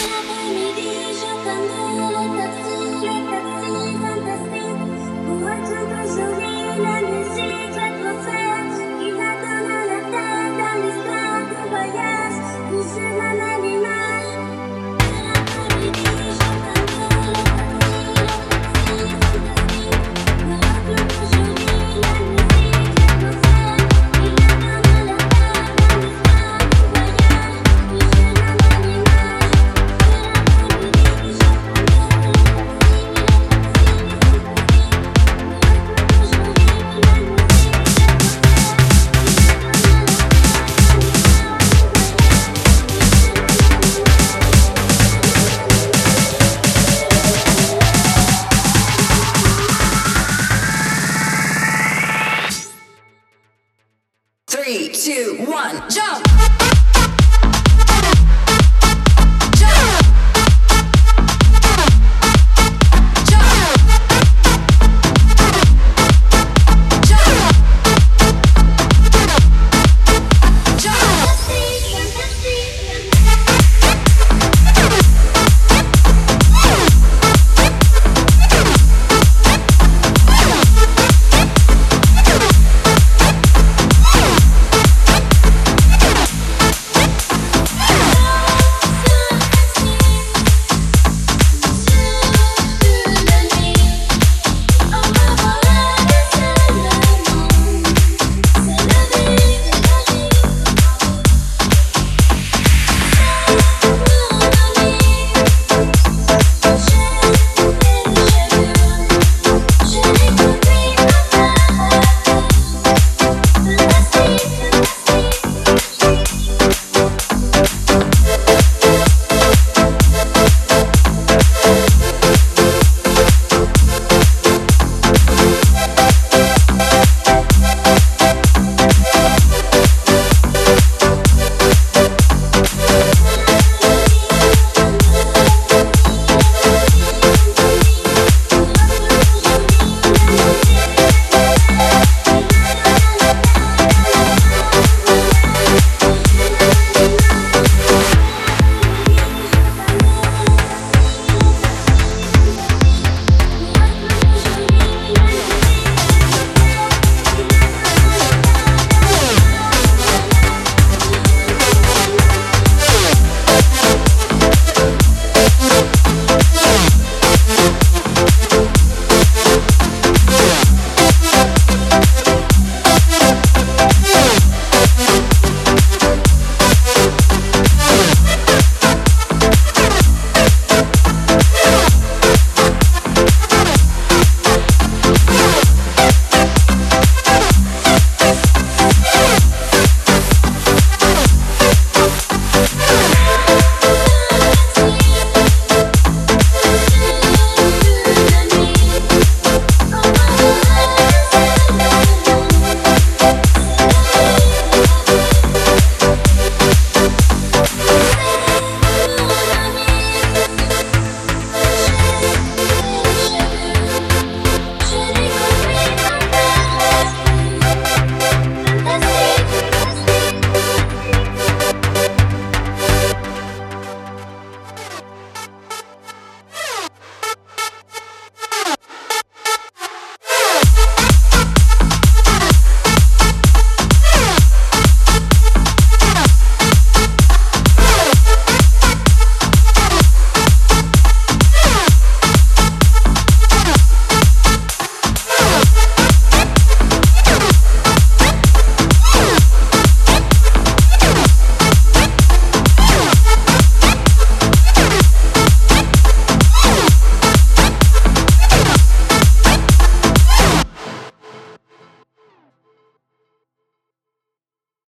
Have any deal. Three, two, one, jump!